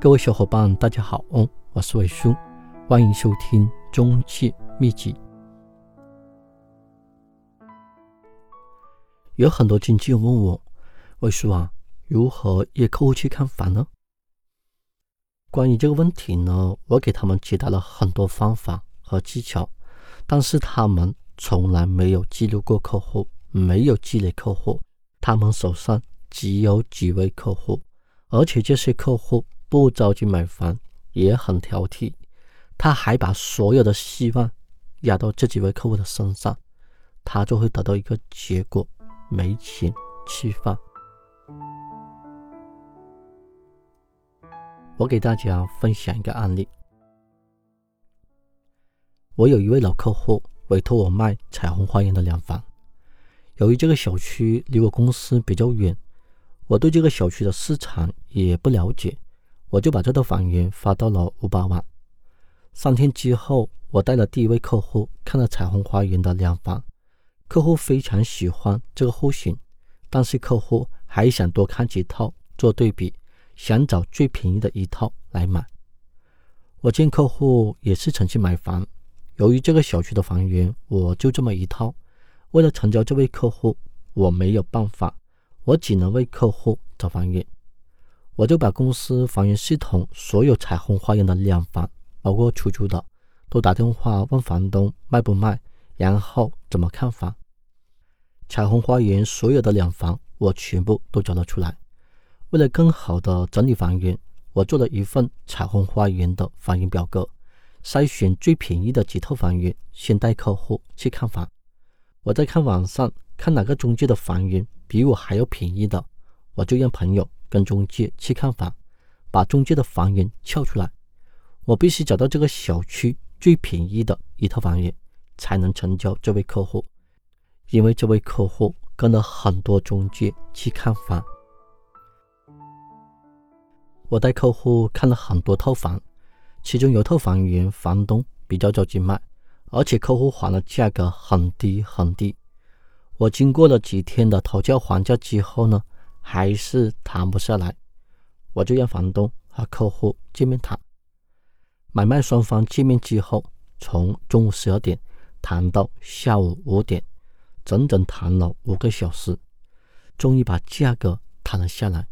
各位小伙伴，大家好，我是伟叔，欢迎收听中介秘籍。有很多经纪人问我，伟叔啊，如何约客户去看房呢？关于这个问题呢，我给他们解答了很多方法和技巧，但是他们从来没有记录过客户，没有积累客户，他们手上只有几位客户，而且这些客户。不着急买房，也很挑剔，他还把所有的希望压到这几位客户的身上，他就会得到一个结果：没钱吃饭。我给大家分享一个案例：我有一位老客户委托我卖彩虹花园的两房，由于这个小区离我公司比较远，我对这个小区的市场也不了解。我就把这套房源发到了五百网。三天之后，我带了第一位客户看了彩虹花园的两房，客户非常喜欢这个户型，但是客户还想多看几套做对比，想找最便宜的一套来买。我见客户也是诚心买房，由于这个小区的房源我就这么一套，为了成交这位客户，我没有办法，我只能为客户找房源。我就把公司房源系统所有彩虹花园的两房，包括出租的，都打电话问房东卖不卖，然后怎么看房。彩虹花园所有的两房我全部都找了出来。为了更好的整理房源，我做了一份彩虹花园的房源表格，筛选最便宜的几套房源，先带客户去看房。我在看网上看哪个中介的房源比我还要便宜的，我就让朋友。跟中介去看房，把中介的房源撬出来。我必须找到这个小区最便宜的一套房源，才能成交这位客户。因为这位客户跟了很多中介去看房，我带客户看了很多套房，其中有套房源房东比较着急卖，而且客户还的价格很低很低。我经过了几天的讨价还价之后呢？还是谈不下来，我就让房东和客户见面谈。买卖双方见面之后，从中午十二点谈到下午五点，整整谈了五个小时，终于把价格谈了下来。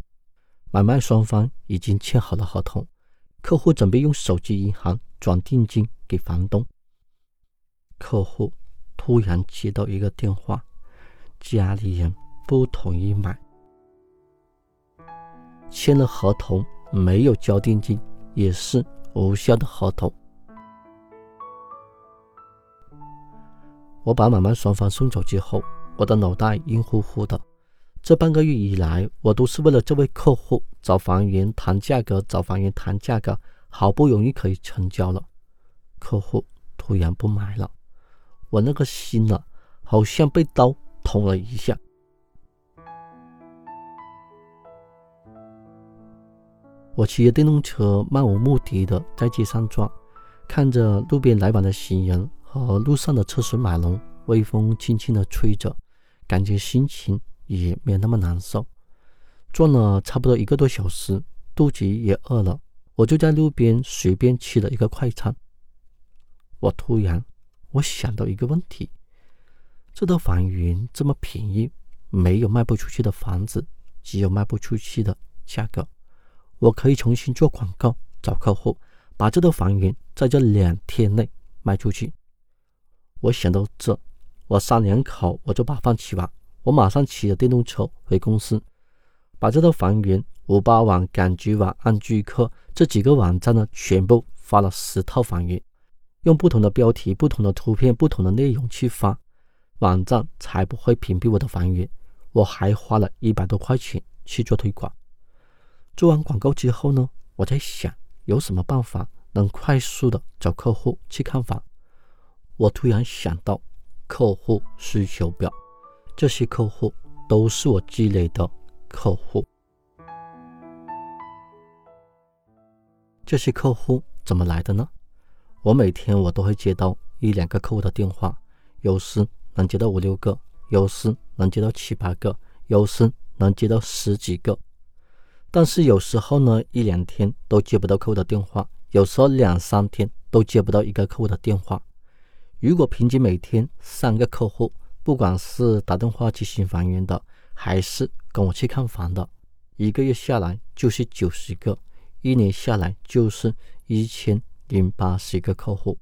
买卖双方已经签好了合同，客户准备用手机银行转定金给房东。客户突然接到一个电话，家里人不同意买。签了合同没有交定金也是无效的合同。我把买卖双方送走之后，我的脑袋晕乎乎的。这半个月以来，我都是为了这位客户找房源谈价格，找房源谈价格，好不容易可以成交了，客户突然不买了，我那个心啊，好像被刀捅了一下。我骑着电动车漫无目的的在街上转，看着路边来往的行人和路上的车水马龙，微风轻轻的吹着，感觉心情也没那么难受。转了差不多一个多小时，肚子也饿了，我就在路边随便吃了一个快餐。我突然，我想到一个问题：这套房源这么便宜，没有卖不出去的房子，只有卖不出去的价格。我可以重新做广告，找客户，把这套房源在这两天内卖出去。我想到这，我三两口我就把饭吃完，我马上骑着电动车回公司，把这套房源五八网、赶集网、安居客这几个网站呢，全部发了十套房源，用不同的标题、不同的图片、不同的内容去发，网站才不会屏蔽我的房源。我还花了一百多块钱去做推广。做完广告之后呢，我在想有什么办法能快速的找客户去看房。我突然想到客户需求表，这些客户都是我积累的客户。这些客户怎么来的呢？我每天我都会接到一两个客户的电话，有时能接到五六个，有时能接到七八个，有时能接到十几个。但是有时候呢，一两天都接不到客户的电话，有时候两三天都接不到一个客户的电话。如果平均每天三个客户，不管是打电话去新房源的，还是跟我去看房的，一个月下来就是九十个，一年下来就是一千零八十个客户，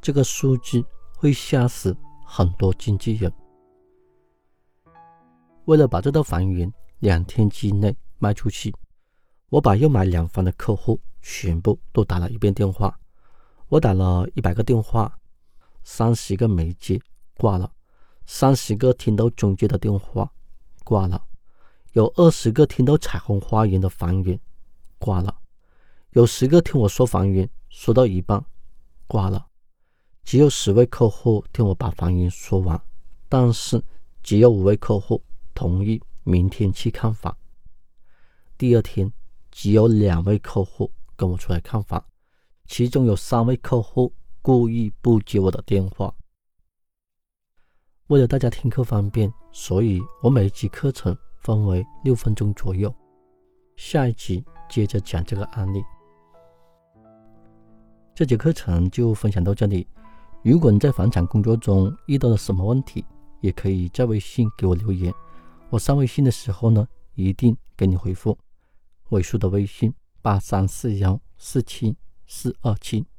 这个数据会吓死很多经纪人。为了把这套房源两天之内卖出去，我把要买两房的客户全部都打了一遍电话。我打了一百个电话，三十个没接，挂了；三十个听到中介的电话，挂了；有二十个听到彩虹花园的房源，挂了；有十个听我说房源。说到一半，挂了；只有十位客户听我把房源说完，但是只有五位客户。同意明天去看房。第二天，只有两位客户跟我出来看房，其中有三位客户故意不接我的电话。为了大家听课方便，所以我每一集课程分为六分钟左右。下一集接着讲这个案例。这节课程就分享到这里。如果你在房产工作中遇到了什么问题，也可以在微信给我留言。我上微信的时候呢，一定给你回复。尾数的微信八三四幺四七四二七。